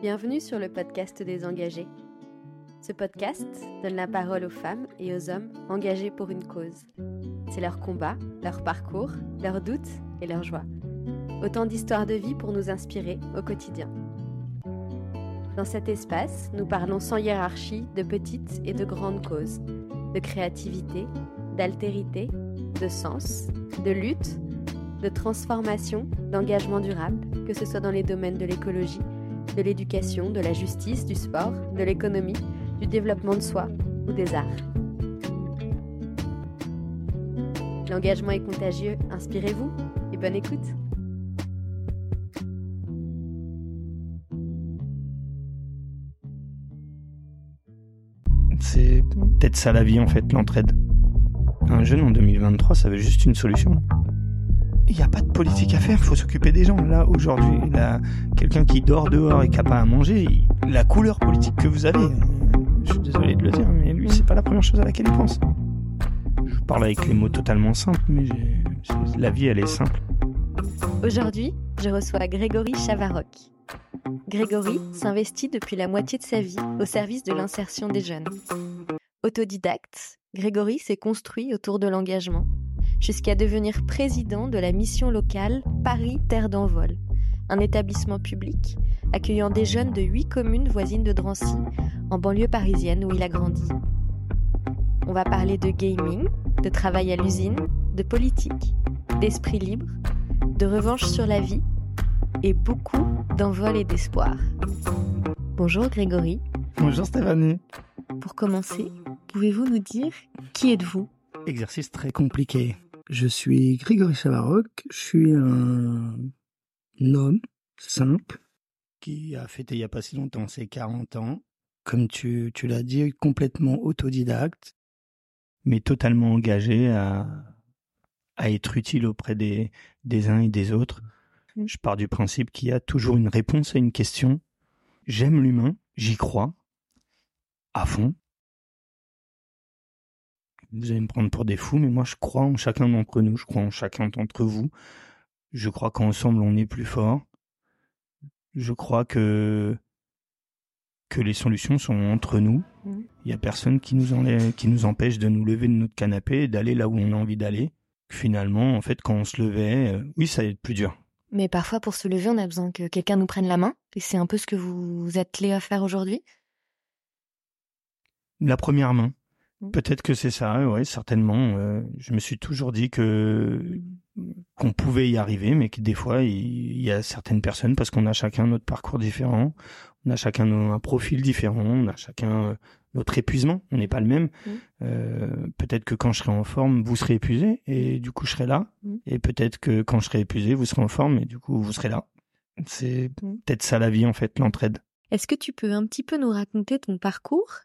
Bienvenue sur le podcast des engagés. Ce podcast donne la parole aux femmes et aux hommes engagés pour une cause. C'est leur combat, leur parcours, leurs doutes et leurs joies. Autant d'histoires de vie pour nous inspirer au quotidien. Dans cet espace, nous parlons sans hiérarchie de petites et de grandes causes, de créativité, d'altérité, de sens, de lutte, de transformation, d'engagement durable, que ce soit dans les domaines de l'écologie, de l'éducation, de la justice, du sport, de l'économie, du développement de soi ou des arts. L'engagement est contagieux, inspirez-vous et bonne écoute. C'est peut-être ça la vie en fait, l'entraide. Un jeune en 2023, ça veut juste une solution. Il n'y a pas de politique à faire, il faut s'occuper des gens. Là, aujourd'hui, quelqu'un qui dort dehors et qui n'a pas à manger, la couleur politique que vous avez, je suis désolé de le dire, mais lui, c'est pas la première chose à laquelle il pense. Je parle avec les mots totalement simples, mais la vie, elle est simple. Aujourd'hui, je reçois Grégory Chavarroc. Grégory s'investit depuis la moitié de sa vie au service de l'insertion des jeunes. Autodidacte, Grégory s'est construit autour de l'engagement, jusqu'à devenir président de la mission locale Paris Terre d'Envol, un établissement public accueillant des jeunes de huit communes voisines de Drancy, en banlieue parisienne où il a grandi. On va parler de gaming, de travail à l'usine, de politique, d'esprit libre, de revanche sur la vie et beaucoup d'envol et d'espoir. Bonjour Grégory. Bonjour Stéphanie. Pour commencer, pouvez-vous nous dire qui êtes-vous? Exercice très compliqué. Je suis Grégory Chavarroc, je suis un homme simple qui a fêté il n'y a pas si longtemps ses 40 ans. Comme tu, tu l'as dit, complètement autodidacte, mais totalement engagé à, à être utile auprès des, des uns et des autres. Mmh. Je pars du principe qu'il y a toujours une réponse à une question. J'aime l'humain, j'y crois, à fond. Vous allez me prendre pour des fous, mais moi je crois en chacun d'entre nous, je crois en chacun d'entre vous. Je crois qu'ensemble on est plus fort. Je crois que que les solutions sont entre nous. Mmh. Il n'y a personne qui nous, qui nous empêche de nous lever de notre canapé et d'aller là où on a envie d'aller. Finalement, en fait, quand on se levait, euh, oui, ça allait être plus dur. Mais parfois, pour se lever, on a besoin que quelqu'un nous prenne la main. Et c'est un peu ce que vous vous attelez à faire aujourd'hui. La première main. Mmh. Peut-être que c'est ça, oui, certainement. Euh, je me suis toujours dit que qu'on pouvait y arriver, mais que des fois, il y a certaines personnes, parce qu'on a chacun notre parcours différent, on a chacun un profil différent, on a chacun euh, notre épuisement, on n'est pas le même. Mmh. Euh, peut-être que quand je serai en forme, vous serez épuisé, et du coup, je serai là. Mmh. Et peut-être que quand je serai épuisé, vous serez en forme, et du coup, vous serez là. C'est peut-être ça la vie, en fait, l'entraide. Est-ce que tu peux un petit peu nous raconter ton parcours?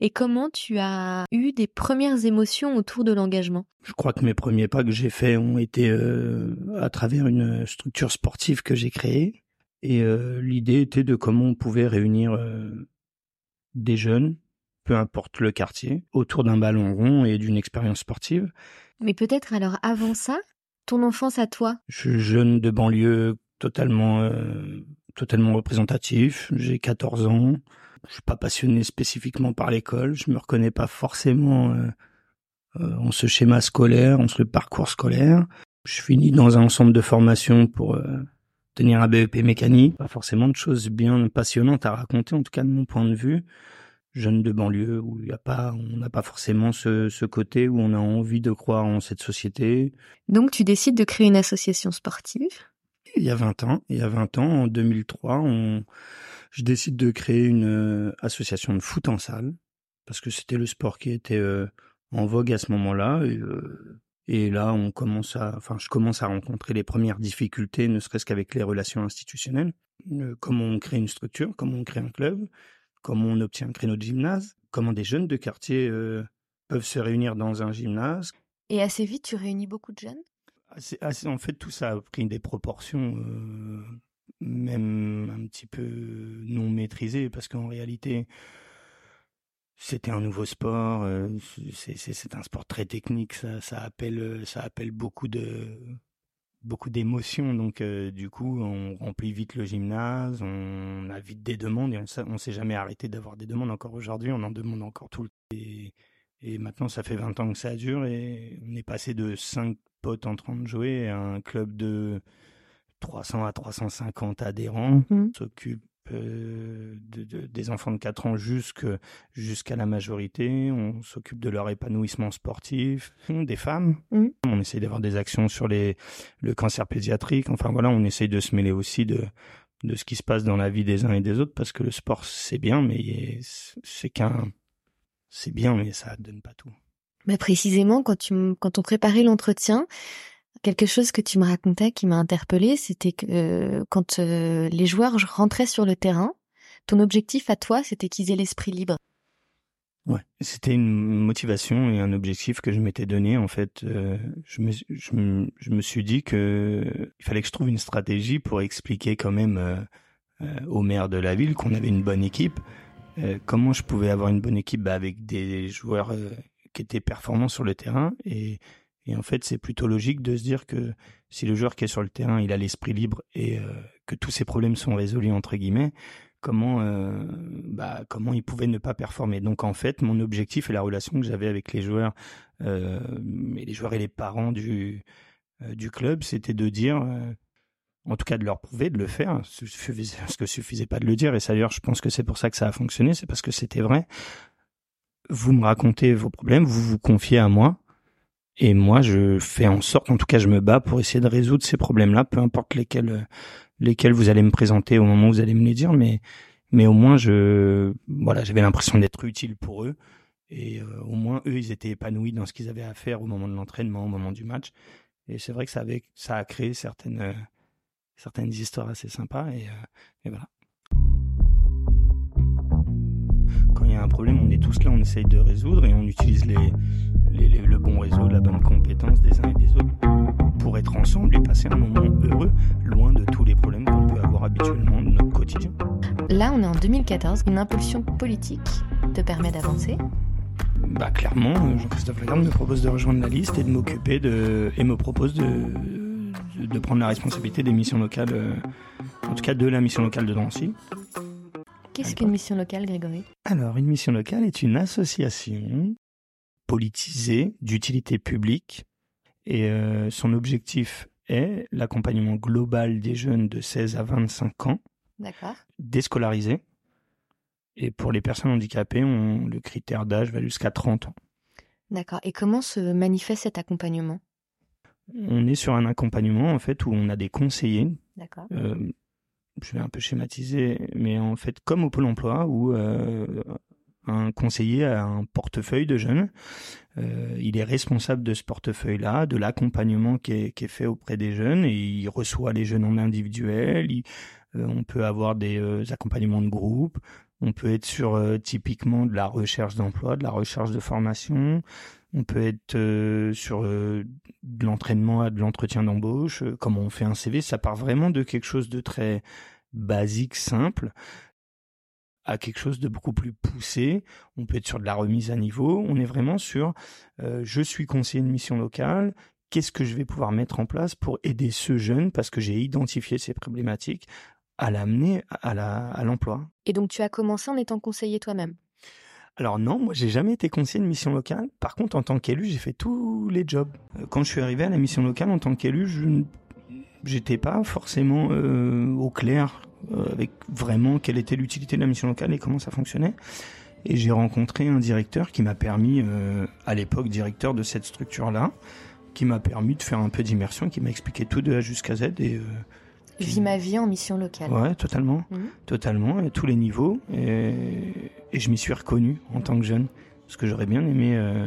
Et comment tu as eu des premières émotions autour de l'engagement? Je crois que mes premiers pas que j'ai faits ont été euh, à travers une structure sportive que j'ai créée. Et euh, l'idée était de comment on pouvait réunir euh, des jeunes, peu importe le quartier, autour d'un ballon rond et d'une expérience sportive. Mais peut-être alors avant ça, ton enfance à toi? Je suis jeune de banlieue totalement, totalement représentatif. J'ai 14 ans. Je suis pas passionné spécifiquement par l'école. Je me reconnais pas forcément euh, euh, en ce schéma scolaire, en ce parcours scolaire. Je finis dans un ensemble de formations pour euh, tenir un BEP mécanique. Pas forcément de choses bien passionnantes à raconter, en tout cas de mon point de vue. Jeune de banlieue où il y a pas, on n'a pas forcément ce, ce côté où on a envie de croire en cette société. Donc tu décides de créer une association sportive? Il y a 20 ans. Il y a 20 ans, en 2003, on je décide de créer une euh, association de foot en salle parce que c'était le sport qui était euh, en vogue à ce moment-là. Et, euh, et, là, on commence à, enfin, je commence à rencontrer les premières difficultés, ne serait-ce qu'avec les relations institutionnelles. comment on crée une structure, comment on crée un club, comment on obtient un créneau de gymnase, comment des jeunes de quartier peuvent se réunir dans un gymnase. Et assez vite, tu réunis beaucoup de jeunes? En fait, tout ça a pris des proportions même un petit peu non maîtrisé, parce qu'en réalité, c'était un nouveau sport, euh, c'est un sport très technique, ça, appelle, beaucoup d'émotions. Donc, du coup, on remplit vite le gymnase, on a vite des demandes et on ne s'est jamais arrêté d'avoir des demandes. Encore aujourd'hui, on en demande encore tout le temps. Et, et, maintenant, ça fait 20 ans que ça dure et on est passé de 5 potes en train de jouer à un club de 300 à 350 adhérents. Mmh. On s'occupe euh, de, des enfants de 4 ans jusqu'à la majorité. On s'occupe de leur épanouissement sportif, des femmes. Mmh. On essaye d'avoir des actions sur les, le cancer pédiatrique. Enfin voilà, on essaye de se mêler aussi de, de ce qui se passe dans la vie des uns et des autres parce que le sport c'est bien, mais c'est qu'un, c'est bien, mais ça donne pas tout. Mais précisément, quand, tu, quand on préparait l'entretien, quelque chose que tu me racontais qui m'a interpellé, c'était que euh, quand euh, les joueurs rentraient sur le terrain, ton objectif à toi, c'était qu'ils aient l'esprit libre. Ouais, c'était une motivation et un objectif que je m'étais donné. En fait, euh, je, me, je, me, je, me, suis dit que il fallait que je trouve une stratégie pour expliquer quand même au maire de la ville qu'on avait une bonne équipe. comment je pouvais avoir une bonne équipe bah, avec des joueurs qui étaient performants sur le terrain et et en fait, c'est plutôt logique de se dire que si le joueur qui est sur le terrain, il a l'esprit libre et euh, que tous ses problèmes sont résolus entre guillemets, comment euh, bah, comment il pouvait ne pas performer? Donc en fait, mon objectif et la relation que j'avais avec les joueurs euh, et les joueurs et les parents du du club, c'était de dire en tout cas de leur prouver de le faire, ce que suffisait pas de le dire, et d'ailleurs je pense que c'est pour ça que ça a fonctionné, c'est parce que c'était vrai. Vous me racontez vos problèmes, vous vous confiez à moi, et moi, je fais en sorte, en tout cas, je me bats pour essayer de résoudre ces problèmes-là, peu importe lesquels, euh, lesquels vous allez me présenter au moment où vous allez me les dire, mais, mais au moins, je, voilà, j'avais l'impression d'être utile pour eux. Et euh, au moins, eux, ils étaient épanouis dans ce qu'ils avaient à faire au moment de l'entraînement, au moment du match. Et c'est vrai que ça, avait, ça a créé certaines, euh, certaines histoires assez sympas. Et, et voilà. Quand il y a un problème, on est tous là, on essaye de résoudre et on utilise les, le bon réseau, la bonne compétence des uns et des autres pour être ensemble et passer un moment heureux, loin de tous les problèmes qu'on peut avoir habituellement dans notre quotidien. Là, on est en 2014. Une impulsion politique te permet d'avancer Bah clairement, Jean-Christophe Lagarde me propose de rejoindre la liste et de m'occuper de et me propose de, de prendre la responsabilité des missions locales, euh, en tout cas de la mission locale de Drancy. Qu'est-ce qu'une mission locale, Grégory? Alors, une mission locale est une association politisé, d'utilité publique, et euh, son objectif est l'accompagnement global des jeunes de 16 à 25 ans, déscolarisés, et pour les personnes handicapées, on, le critère d'âge va jusqu'à 30 ans. D'accord. Et comment se manifeste cet accompagnement? On est sur un accompagnement en fait où on a des conseillers. D'accord. Euh, je vais un peu schématiser, mais en fait comme au Pôle Emploi où euh, un conseiller a un portefeuille de jeunes. Euh, il est responsable de ce portefeuille-là, de l'accompagnement qui est, fait auprès des jeunes, et il reçoit les jeunes en individuel. Euh, on peut avoir des accompagnements de groupe. On peut être sur typiquement de la recherche d'emploi, de la recherche de formation. On peut être sur de l'entraînement, de l'entretien d'embauche. comment on fait un CV, ça part vraiment de quelque chose de très basique, simple à quelque chose de beaucoup plus poussé. On peut être sur de la remise à niveau. On est vraiment sur euh, je suis conseiller de mission locale. Qu'est-ce que je vais pouvoir mettre en place pour aider ce jeune parce que j'ai identifié ces problématiques à l'amener à l'emploi. Et donc tu as commencé en étant conseiller toi-même? Alors non, moi j'ai jamais été conseiller de mission locale. Par contre, en tant qu'élu, j'ai fait tous les jobs. Euh, quand je suis arrivé à la mission locale en tant qu'élu, je j'étais pas forcément euh, au clair euh, avec vraiment quelle était l'utilité de la mission locale et comment ça fonctionnait. Et j'ai rencontré un directeur qui m'a permis, euh, à l'époque directeur de cette structure-là, qui m'a permis de faire un peu d'immersion, qui m'a expliqué tout de A jusqu'à Z. Et, euh, Vis ma vie en mission locale. Ouais, totalement, mhm. totalement, à tous les niveaux. Et, et je m'y suis reconnu en tant que jeune, parce que j'aurais bien aimé euh,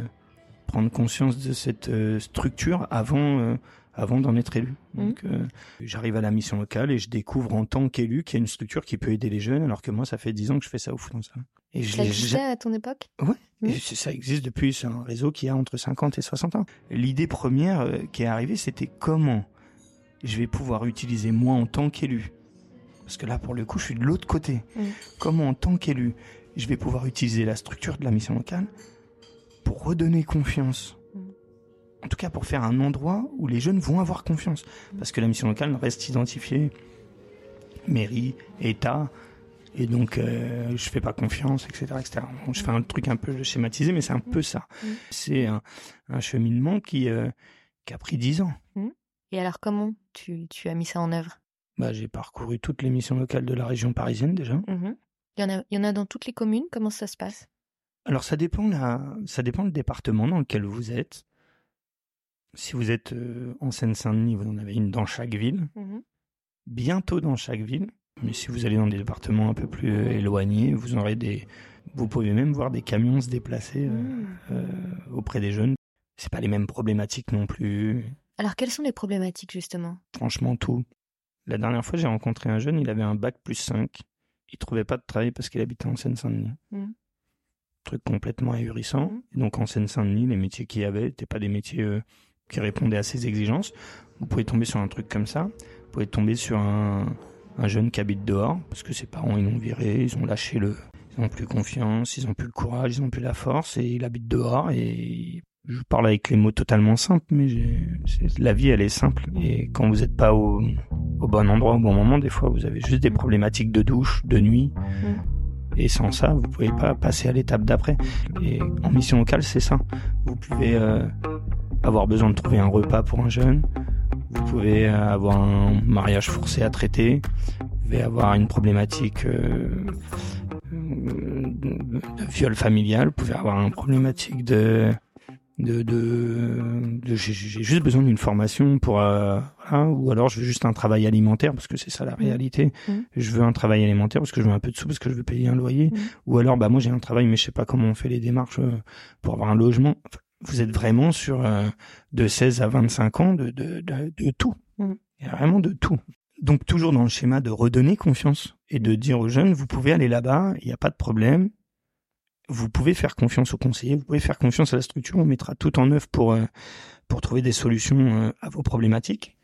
prendre conscience de cette structure avant avant d'en être élu. Mmh. Donc, euh, j'arrive à la mission locale et je découvre en tant qu'élu qu'il y a une structure qui peut aider les jeunes, alors que moi, ça fait dix ans que je fais ça au foot. Ça. Et je à ton époque? Ouais, mmh. ça existe depuis, c'est un réseau qui a entre 50 et 60 ans. L'idée première euh, qui est arrivée, c'était comment je vais pouvoir utiliser moi en tant qu'élu? Parce que là, pour le coup, je suis de l'autre côté. Mmh. Comment en tant qu'élu, je vais pouvoir utiliser la structure de la mission locale pour redonner confiance en tout cas pour faire un endroit où les jeunes vont avoir confiance. Parce que la mission locale reste identifiée mairie, État, et donc euh, je fais pas confiance, etc., etc. je fais un truc un peu schématisé, mais c'est un peu ça. Mmh. C'est un, un, cheminement qui, euh, qui a pris dix ans. Mmh. Et alors comment tu, tu, as mis ça en œuvre? Bah, J'ai parcouru toutes les missions locales de la région parisienne déjà. Mmh. Il, y en a, il y en a dans toutes les communes Comment ça se passe? Alors ça dépend, la, ça dépend le département dans lequel vous êtes. Si vous êtes euh, en Seine-Saint-Denis, vous en avez une dans chaque ville. Bientôt dans chaque ville. Mais si vous allez dans des départements un peu plus euh, éloignés, vous aurez des, vous pouvez même voir des camions se déplacer euh, Mmh. auprès des jeunes. C'est pas les mêmes problématiques non plus. Alors quelles sont les problématiques justement? Franchement, tout. La dernière fois, j'ai rencontré un jeune, il avait un bac plus 5. Il trouvait pas de travail parce qu'il habitait en Seine-Saint-Denis. Mmh. Truc complètement ahurissant. Mmh. Et donc en Seine-Saint-Denis, les métiers qu'il y avait n'étaient pas des métiers euh, qui répondaient à ses exigences. Vous pouvez tomber sur un truc comme ça. Vous pouvez tomber sur un, un jeune qui habite dehors parce que ses parents ils l'ont viré, ils ont lâché le, ils n'ont plus confiance, ils n'ont plus le courage, ils n'ont plus la force et il habite dehors et je parle avec les mots totalement simples, mais la vie elle est simple et quand vous n'êtes pas au, au bon endroit au bon moment, des fois vous avez juste des problématiques de douche, de nuit. Et sans ça, vous pouvez pas passer à l'étape d'après. Et en mission locale, c'est ça. Vous pouvez euh, avoir besoin de trouver un repas pour un jeune. Vous pouvez euh, avoir un mariage forcé à traiter. Vous pouvez avoir une problématique euh, de, de viol familial. Vous pouvez avoir une problématique de de, de, de- j'ai juste besoin d'une formation pour euh, voilà, ou alors je veux juste un travail alimentaire parce que c'est ça la réalité. Mhm. je veux un travail alimentaire parce que je veux un peu de sous parce que je veux payer un loyer. Mhm. ou alors bah moi j'ai un travail mais je sais pas comment on fait les démarches euh, pour avoir un logement. Enfin, vous êtes vraiment sur euh, de 16 à 25 ans de de, de, de tout. Il y a vraiment de tout. Donc toujours dans le schéma de redonner confiance et de dire aux jeunes vous pouvez aller là-bas il n'y a pas de problème vous pouvez faire confiance aux conseillers, vous pouvez faire confiance à la structure, on mettra tout en œuvre pour, euh, pour trouver des solutions euh, à vos problématiques.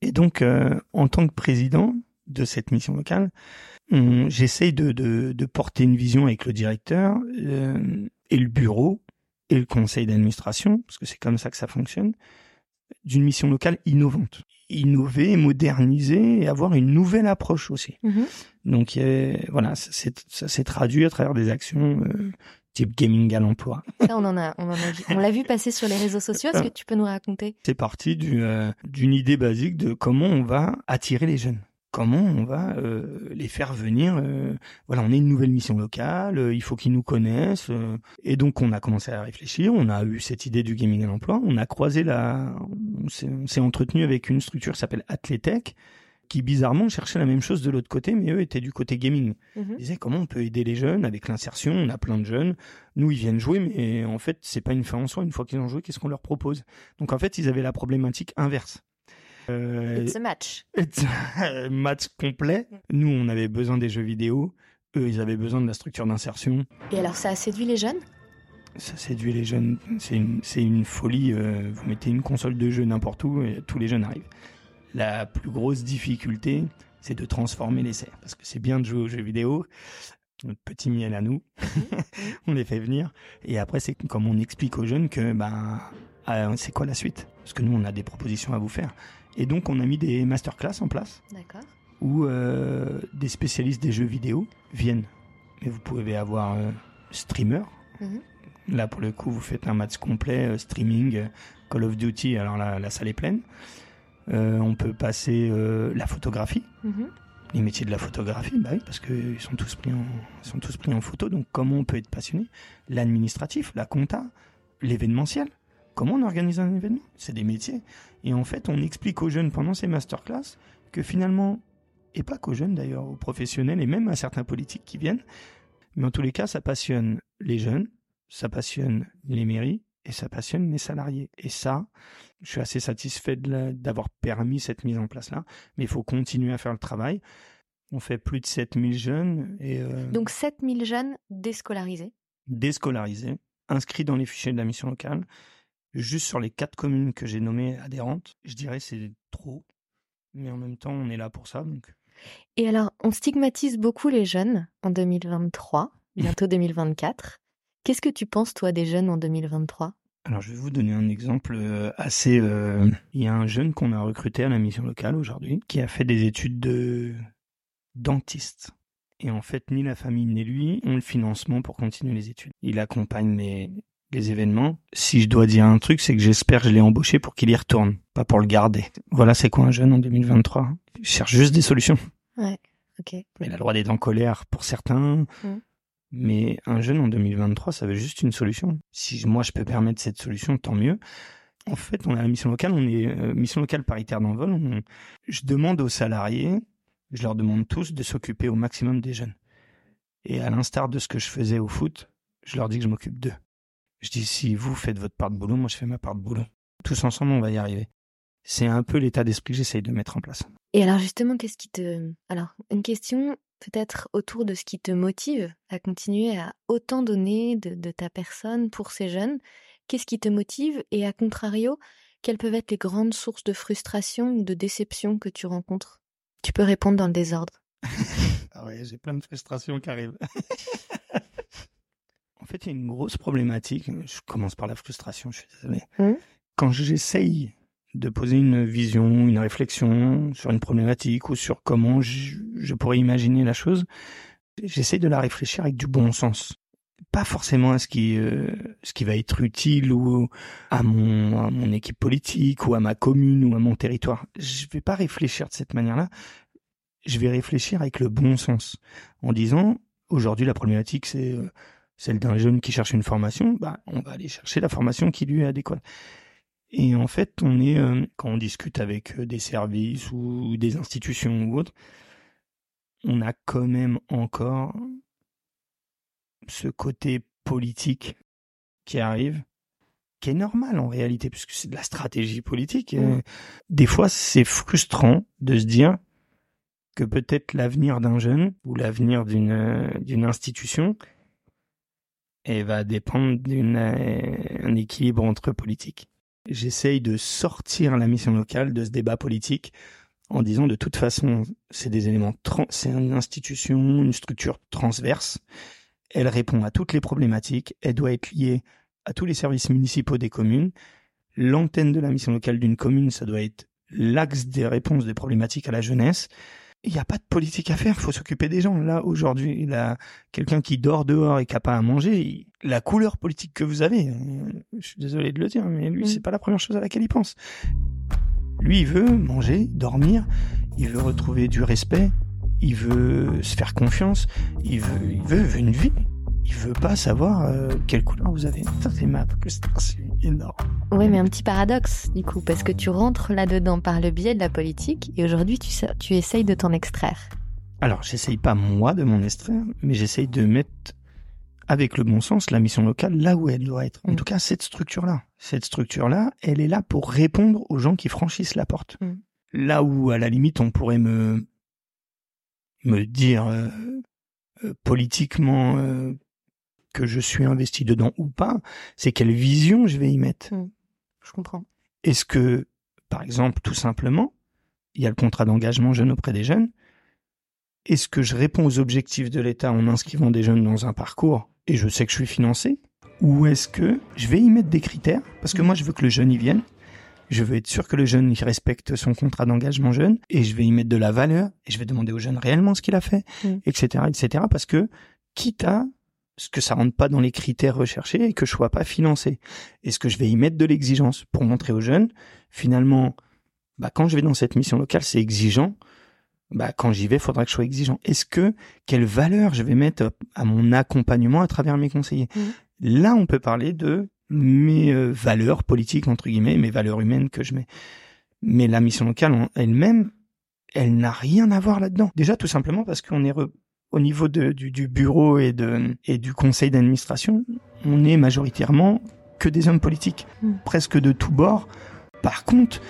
Et donc, euh, en tant que président de cette mission locale, j'essaye de, de, de porter une vision avec le directeur et le bureau et le conseil d'administration, parce que c'est comme ça que ça fonctionne, d'une mission locale innovante. Innover, moderniser et avoir une nouvelle approche aussi. Mhm. Donc voilà, ça s'est traduit à travers des actions euh, type gaming à l'emploi. Ça, on en a, on en a vu, on l'a vu passer sur les réseaux sociaux. Est-ce que tu peux nous raconter? C'est parti du, euh, d'une idée basique de comment on va attirer les jeunes. Comment on va euh, les faire venir euh, Voilà, on est une nouvelle mission locale, euh, il faut qu'ils nous connaissent. euh, et donc on a commencé à réfléchir, on a eu cette idée du gaming à l'emploi, on a croisé la... On s'est, entretenu avec une structure qui s'appelle Atletech, qui bizarrement cherchait la même chose de l'autre côté, mais eux étaient du côté gaming. Mhm. Ils disaient comment on peut aider les jeunes avec l'insertion, on a plein de jeunes, nous ils viennent jouer, mais en fait c'est pas une fin en soi, une fois qu'ils ont joué, qu'est-ce qu'on leur propose? Donc en fait ils avaient la problématique inverse. Euh, It's a match. match complet, nous on avait besoin des jeux vidéo, eux ils avaient besoin de la structure d'insertion, Et alors, ça a séduit les jeunes? Ça séduit les jeunes, c'est une, c'est une folie, euh, vous mettez une console de jeu n'importe où et tous les jeunes arrivent. La plus grosse difficulté, c'est de transformer l'essai, parce que c'est bien de jouer aux jeux vidéo, notre petit miel à nous, on les fait venir, et après c'est comme on explique aux jeunes que ben euh, c'est quoi la suite, parce que nous on a des propositions à vous faire. Et donc on a mis des masterclass en place, D'accord. où euh, des spécialistes des jeux vidéo viennent. Mais vous pouvez avoir euh, streamer. Mhm. Là, pour le coup, vous faites un match complet, euh, streaming, Call of Duty, alors la, la salle est pleine. Euh, on peut passer la photographie, Mhm. les métiers de la photographie, bah oui, parce qu'ils sont tous pris en, ils sont tous pris en photo. Donc, comment on peut être passionné? L'administratif, la compta, l'événementiel. Comment on organise un événement? C'est des métiers. Et en fait, on explique aux jeunes pendant ces masterclass que finalement, et pas qu'aux jeunes d'ailleurs, aux professionnels et même à certains politiques qui viennent, mais en tous les cas, ça passionne les jeunes, ça passionne les mairies et ça passionne les salariés. Et ça, je suis assez satisfait d'avoir permis cette mise en place-là, mais il faut continuer à faire le travail. On fait plus de 7000 jeunes et euh, Donc 7000 jeunes déscolarisés. déscolarisés, inscrits dans les fichiers de la mission locale. Juste sur les quatre communes que j'ai nommées adhérentes, je dirais c'est trop. Mais en même temps, on est là pour ça. Donc... Et alors, on stigmatise beaucoup les jeunes en 2023, bientôt 2024. Qu'est-ce que tu penses, toi, des jeunes en 2023 Alors, je vais vous donner un exemple euh, assez. Euh, il y a un jeune qu'on a recruté à la mission locale aujourd'hui qui a fait des études de dentiste. Et en fait, ni la famille ni lui ont le financement pour continuer les études. Il accompagne les, les événements. Si je dois dire un truc, c'est que j'espère que je l'ai embauché pour qu'il y retourne, pas pour le garder. Voilà, c'est quoi un jeune en 2023 Il cherche juste des solutions. Ouais, ok. Il a le droit d'être en colère pour certains. Mm. Mais un jeune en 2023, ça veut juste une solution. Si moi je peux permettre cette solution, tant mieux. En fait, on a la mission locale, on est euh, mission locale paritaire d'envol. On... Je demande aux salariés, je leur demande tous de s'occuper au maximum des jeunes. Et à l'instar de ce que je faisais au foot, je leur dis que je m'occupe d'eux. Je dis si vous faites votre part de boulot, moi je fais ma part de boulot. Tous ensemble, on va y arriver. C'est un peu l'état d'esprit que j'essaye de mettre en place. Et alors justement, qu'est-ce qui te... Alors, une question peut-être autour de ce qui te motive à continuer à autant donner de, de ta personne pour ces jeunes? Qu'est-ce qui te motive? Et à contrario, quelles peuvent être les grandes sources de frustration ou de déception que tu rencontres? Tu peux répondre dans le désordre. ah ouais, j'ai plein de frustrations qui arrivent. en fait, il y a une grosse problématique. Je commence par la frustration, je suis désolé. Mmh. Quand j'essaye de poser une vision, une réflexion sur une problématique ou sur comment je, je pourrais imaginer la chose, j'essaie de la réfléchir avec du bon sens. Pas forcément à ce qui, euh, ce qui va être utile ou à mon, à mon équipe politique ou à ma commune ou à mon territoire. Je vais pas réfléchir de cette manière-là. Je vais réfléchir avec le bon sens en disant aujourd'hui la problématique c'est euh, celle d'un jeune qui cherche une formation, bah on va aller chercher la formation qui lui est adéquate. Et en fait, on est euh, quand on discute avec euh, des services ou des institutions ou autres, on a quand même encore ce côté politique qui arrive, qui est normal en réalité, puisque c'est de la stratégie politique. Mmh. Des fois, c'est frustrant de se dire que peut-être l'avenir d'un jeune ou l'avenir d'une euh, d'une institution et va dépendre d'un équilibre entre politique j'essaye de sortir la mission locale de ce débat politique en disant de toute façon, c'est des éléments, c'est une institution, une structure transverse. Elle répond à toutes les problématiques. Elle doit être liée à tous les services municipaux des communes. L'antenne de la mission locale d'une commune, ça doit être l'axe des réponses des problématiques à la jeunesse il n'y a pas de politique à faire, il faut s'occuper des gens. Là, aujourd'hui, il a quelqu'un qui dort dehors et qui n'a pas à manger. La couleur politique que vous avez, euh, je suis désolé de le dire, mais lui, Mm. c'est pas la première chose à laquelle il pense. Lui, il veut manger, dormir, il veut retrouver du respect, il veut se faire confiance, il veut, il veut une vie. Il veut pas savoir euh, quelle couleur vous avez. C'est ma frustration énorme. Oui, mais un petit paradoxe, du coup, parce que tu rentres là-dedans par le biais de la politique et aujourd'hui, tu essayes de t'en extraire. Alors, j'essaye pas moi de m'en extraire, mais j'essaye de mettre avec le bon sens la mission locale là où elle doit être. En Mm. tout cas, cette structure-là. Cette structure-là, elle est là pour répondre aux gens qui franchissent la porte. Mm. Là où, à la limite, on pourrait me me dire euh, euh, politiquement euh, que je suis investi dedans ou pas, c'est quelle vision je vais y mettre. Je comprends. Est-ce que, par exemple, tout simplement, il y a le contrat d'engagement jeune auprès des jeunes Est-ce que je réponds aux objectifs de l'État en inscrivant des jeunes dans un parcours et je sais que je suis financé Ou est-ce que je vais y mettre des critères? Parce que moi, je veux que le jeune y vienne. Je veux être sûr que le jeune il respecte son contrat d'engagement jeune et je vais y mettre de la valeur et je vais demander au jeune réellement ce qu'il a fait, etc., etc. Parce que quitte à ce que ça rentre pas dans les critères recherchés et que je sois pas financé. Est-ce que je vais y mettre de l'exigence pour montrer aux jeunes, finalement, bah, quand je vais dans cette mission locale, c'est exigeant. Bah, quand j'y vais, faudra que je sois exigeant. Est-ce que, quelle valeur je vais mettre à mon accompagnement à travers mes conseillers? Mhm. Là, on peut parler de mes euh, valeurs politiques, entre guillemets, mes valeurs humaines que je mets. Mais la mission locale en elle-même, elle n'a rien à voir là-dedans. Déjà, tout simplement parce qu'on est re- au niveau de- du, du bureau et, de, et du conseil d'administration, on est majoritairement que des hommes politiques, Mm. presque de tous bords. Par contre,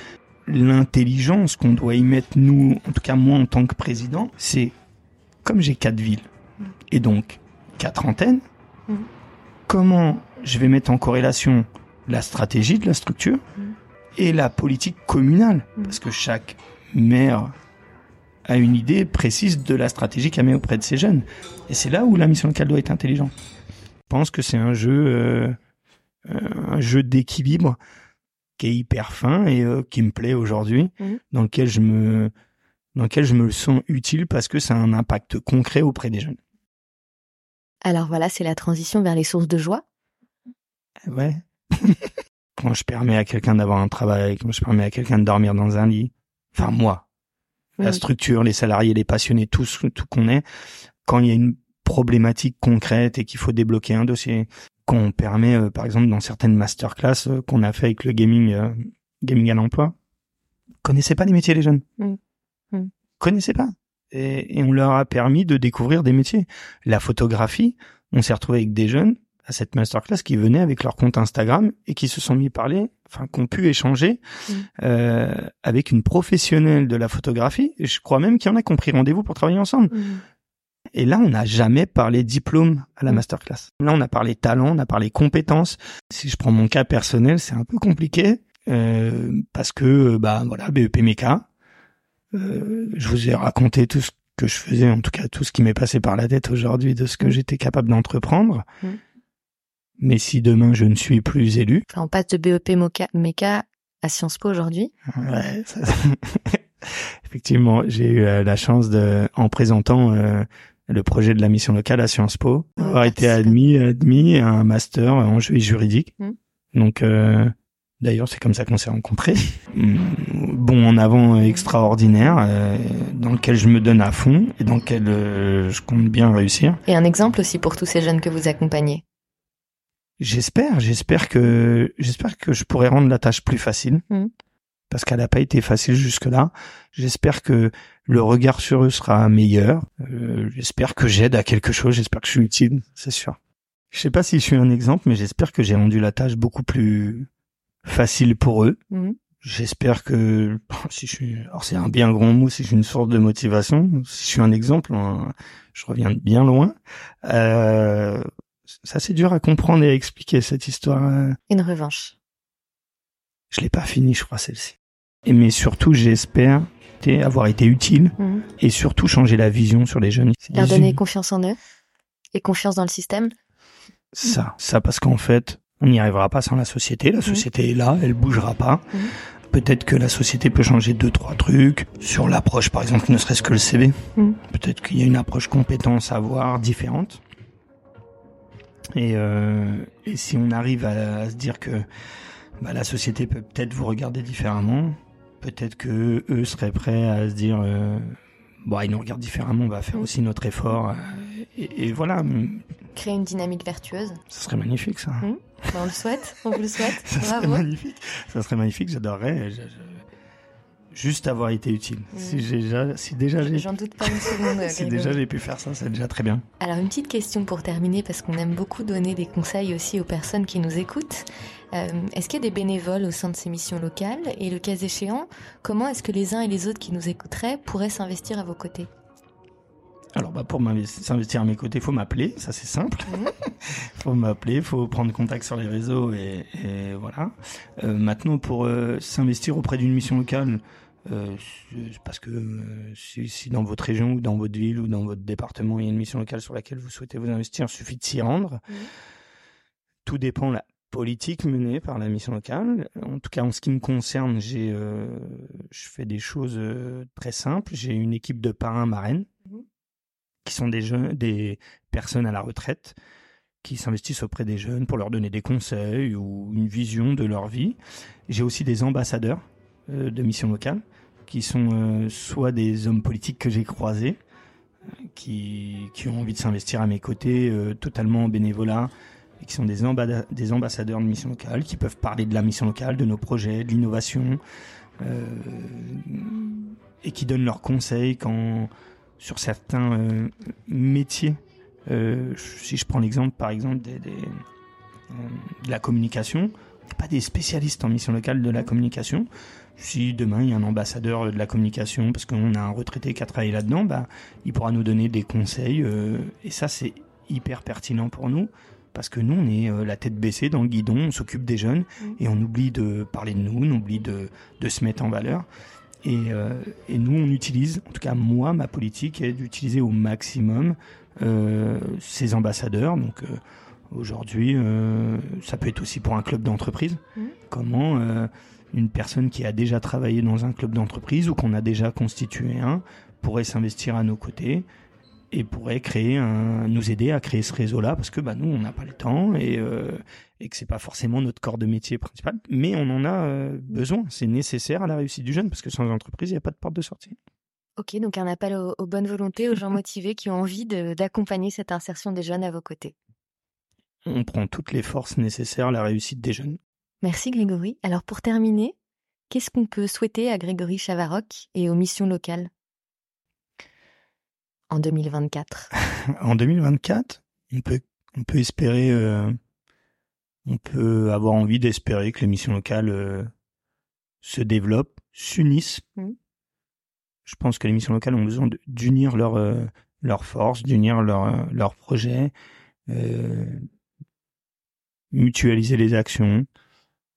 l'intelligence qu'on doit y mettre, nous, en tout cas moi en tant que président, c'est comme j'ai quatre villes Mm. et donc quatre antennes, Mm. comment je vais mettre en corrélation la stratégie de la structure et la politique communale, Mm. parce que chaque maire a une idée précise de la stratégie qu'elle met auprès de ses jeunes. Et c'est là où la mission locale doit être intelligente. Je pense que c'est un jeu euh, un jeu d'équilibre qui est hyper fin et qui me plaît aujourd'hui, Mhm. dans lequel je me dans lequel je me sens utile parce que ça a un impact concret auprès des jeunes. Alors voilà, c'est la transition vers les sources de joie. Ouais. quand je permets à quelqu'un d'avoir un travail, quand je permets à quelqu'un de dormir dans un lit, enfin moi, la structure, les salariés, les passionnés, tout tout qu'on est, quand il y a une problématique concrète et qu'il faut débloquer un dossier, qu'on permet, euh, par exemple, dans certaines masterclass euh, qu'on a fait avec le gaming, euh, gaming à l'emploi, connaissaient pas les métiers les jeunes. Mhm. connaissaient pas, et, et on leur a permis de découvrir des métiers. La photographie, on s'est retrouvé avec des jeunes à cette masterclass qui venaient avec leur compte Instagram et qui se sont mis parler, enfin, qui ont pu échanger Mhm. euh, avec une professionnelle de la photographie. Et je crois même qu'il y en a qui ont pris rendez-vous pour travailler ensemble. Et là, on n'a jamais parlé diplôme à la Mm. masterclass. Là, on a parlé talent, on a parlé compétences. Si je prends mon cas personnel, c'est un peu compliqué euh, parce que bah voilà, BEP méca. Euh, je vous ai raconté tout ce que je faisais, en tout cas tout ce qui m'est passé par la tête aujourd'hui de ce que Mm. j'étais capable d'entreprendre. Mm. Mais si demain je ne suis plus élu, Enfin, on passe de BEP Meca à Sciences Po aujourd'hui. Ouais, ça- effectivement, j'ai eu euh, la chance de, en présentant euh, le projet de la mission locale à Sciences Po, Ouais, avoir été admis, admis à un master en juridique. Mm. Donc, euh, d'ailleurs, c'est comme ça qu'on s'est rencontrés. Mm, Bon en avant extraordinaire, euh, dans lequel je me donne à fond et dans lequel je compte bien réussir. Et un exemple aussi pour tous ces jeunes que vous accompagnez. J'espère, j'espère que j'espère que je pourrai rendre la tâche plus facile. Mhm. Parce qu'elle n'a pas été facile jusque-là. J'espère que le regard sur eux sera meilleur. Euh, j'espère que j'aide à quelque chose. J'espère que je suis utile, c'est sûr. Je sais pas si je suis un exemple, mais j'espère que j'ai rendu la tâche beaucoup plus facile pour eux. Mhm. J'espère que si je suis, alors c'est un bien grand mot, si je suis une source de motivation, si je suis un exemple, hein, je reviens bien loin. Euh, ça c'est dur à comprendre et à expliquer cette histoire. euh, Une revanche. Je l'ai pas fini, je crois celle-ci. Mais surtout, j'espère avoir été utile Mhm. et surtout changer la vision sur les jeunes. Leur donner confiance en eux et confiance dans le système. Ça, ça parce qu'en fait, on n'y arrivera pas sans la société. La société est là, elle bougera pas. Mhm. Peut-être que la société peut changer deux trois trucs sur l'approche, par exemple, ne serait-ce que le CV. Mhm. Peut-être qu'il y a une approche compétence à avoir différente. Et, euh, et si on arrive à, à se dire que bah, la société peut peut-être vous regarder différemment, peut-être que eux seraient prêts à se dire euh, bon, ils nous regardent différemment, on va faire aussi notre effort. euh, Et, et voilà, Créer une dynamique vertueuse. ce serait magnifique ça. Mhm. Ben, on le souhaite. On vous le souhaite. Ça serait magnifique. Ça serait magnifique, j'adorerais. Juste avoir été utile. Si, j'ai déjà, si déjà j'ai J'en doute pas une seconde. si Grégory. déjà j'ai pu faire ça, c'est déjà très bien. Alors une petite question pour terminer parce qu'on aime beaucoup donner des conseils aussi aux personnes qui nous écoutent. Euh, est-ce qu'il y a des bénévoles au sein de ces missions locales? Et le cas échéant, comment est-ce que les uns et les autres qui nous écouteraient pourraient s'investir à vos côtés? Alors bah pour s'investir à mes côtés, faut m'appeler, ça c'est simple. Mhm. faut m'appeler, faut prendre contact sur les réseaux et, et voilà. Euh, maintenant pour euh, s'investir auprès d'une mission locale, euh, parce que si, si dans votre région ou dans votre ville ou dans votre département il y a une mission locale sur laquelle vous souhaitez vous investir, il suffit de s'y rendre. Mhm. Tout dépend de la politique menée par la mission locale. En tout cas, en ce qui me concerne, j'ai, je fais des choses très simples. J'ai une équipe de parrains marraines Mhm. Qui sont des jeunes, des personnes à la retraite qui s'investissent auprès des jeunes pour leur donner des conseils ou une vision de leur vie. J'ai aussi des ambassadeurs euh, de mission locale qui sont euh, soit des hommes politiques que j'ai croisés euh, qui, qui ont envie de s'investir à mes côtés totalement en bénévolat et qui sont des, ambada- des ambassadeurs de mission locale qui peuvent parler de la mission locale, de nos projets, de l'innovation et qui donnent leurs conseils quand sur certains euh, métiers. Euh, si je prends l'exemple, par exemple, des, des, euh, de la communication, on n'est pas des spécialistes en mission locale de la communication. Si demain il y a un ambassadeur de la communication, parce qu'on a un retraité qui a travaillé là-dedans, bah, il pourra nous donner des conseils. et ça, c'est hyper pertinent pour nous, parce que nous, on est la tête baissée dans le guidon, on s'occupe des jeunes, Mhm. et on oublie de parler de nous, on oublie de, de se mettre en valeur. Et, euh, et nous, on utilise, en tout cas moi, ma politique est d'utiliser au maximum euh, ces ambassadeurs. Donc, euh, Aujourd'hui, euh, ça peut être aussi pour un club d'entreprise. Mhm. Comment euh, une personne qui a déjà travaillé dans un club d'entreprise ou qu'on a déjà constitué un pourrait s'investir à nos côtés et pourrait créer un, nous aider à créer ce réseau-là parce que bah, nous, on n'a pas le temps et, euh, et que c'est pas forcément notre corps de métier principal, mais on en a euh, besoin. C'est nécessaire à la réussite du jeune parce que sans entreprise, il n'y a pas de porte de sortie. Ok, donc un appel aux, aux bonnes volontés, aux gens motivés qui ont envie d'accompagner cette insertion des jeunes à vos côtés. On prend toutes les forces nécessaires à la réussite des jeunes. Merci Grégory. Alors pour terminer, qu'est-ce qu'on peut souhaiter à Grégory Chavaroc et aux missions locales? En 2024 En 2024, on peut, on peut espérer, euh, on peut avoir envie d'espérer que les missions locales euh, se développent, s'unissent. Mhm. Je pense que les missions locales ont besoin d'unir leurs euh, leurs forces, d'unir leurs leurs projets, euh, mutualiser les actions,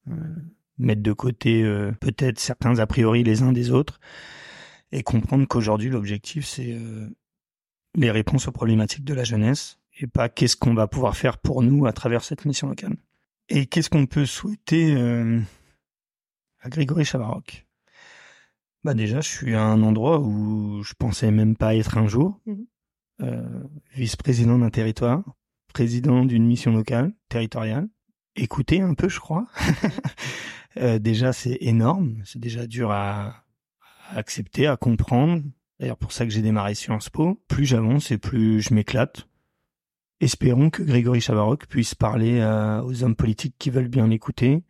euh, mettre de côté euh, peut-être certains a priori les uns des autres, et comprendre qu'aujourd'hui l'objectif c'est euh, les réponses aux problématiques de la jeunesse et pas qu'est-ce qu'on va pouvoir faire pour nous à travers cette mission locale. Et qu'est-ce qu'on peut souhaiter euh, à Grégory Chavaroc Bah déjà, je suis à un endroit où je pensais même pas être un jour. Mhm. Euh, vice-président d'un territoire, président d'une mission locale, territoriale. Écoutez un peu, je crois. Euh, déjà, c'est énorme. C'est déjà dur à, à accepter, à comprendre. D'ailleurs, pour ça que j'ai démarré Sciences Po. Plus j'avance et plus je m'éclate. Espérons que Grégory Chavaroc puisse parler à- aux hommes politiques qui veulent bien l'écouter.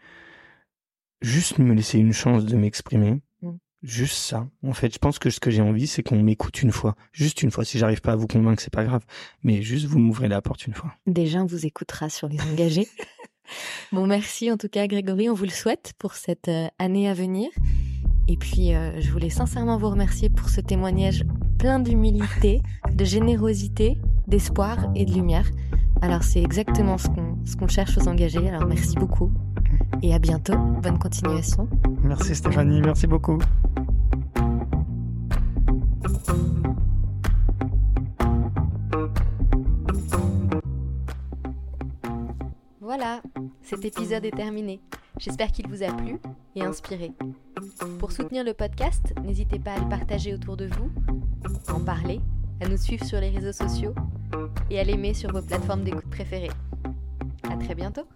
Juste me laisser une chance de m'exprimer. Mm. Juste ça. En fait, je pense que ce que j'ai envie, c'est qu'on m'écoute une fois. Juste une fois. Si j'arrive pas à vous convaincre, c'est pas grave. Mais juste vous m'ouvrez la porte une fois. Déjà, on vous écoutera sur les engagés. bon, merci en tout cas Grégory, on vous le souhaite pour cette euh, année à venir. Et puis, euh, je voulais sincèrement vous remercier pour ce témoignage plein d'humilité, de générosité, d'espoir et de lumière. Alors, c'est exactement ce qu'on ce qu'on cherche aux engagés. Alors, merci beaucoup. Et à bientôt. Bonne continuation. Merci Stéphanie, merci beaucoup. Voilà, cet épisode est terminé. J'espère qu'il vous a plu et inspiré. Pour soutenir le podcast, n'hésitez pas à le partager autour de vous, à en parler, à nous suivre sur les réseaux sociaux et à l'aimer sur vos plateformes d'écoute préférées. À très bientôt!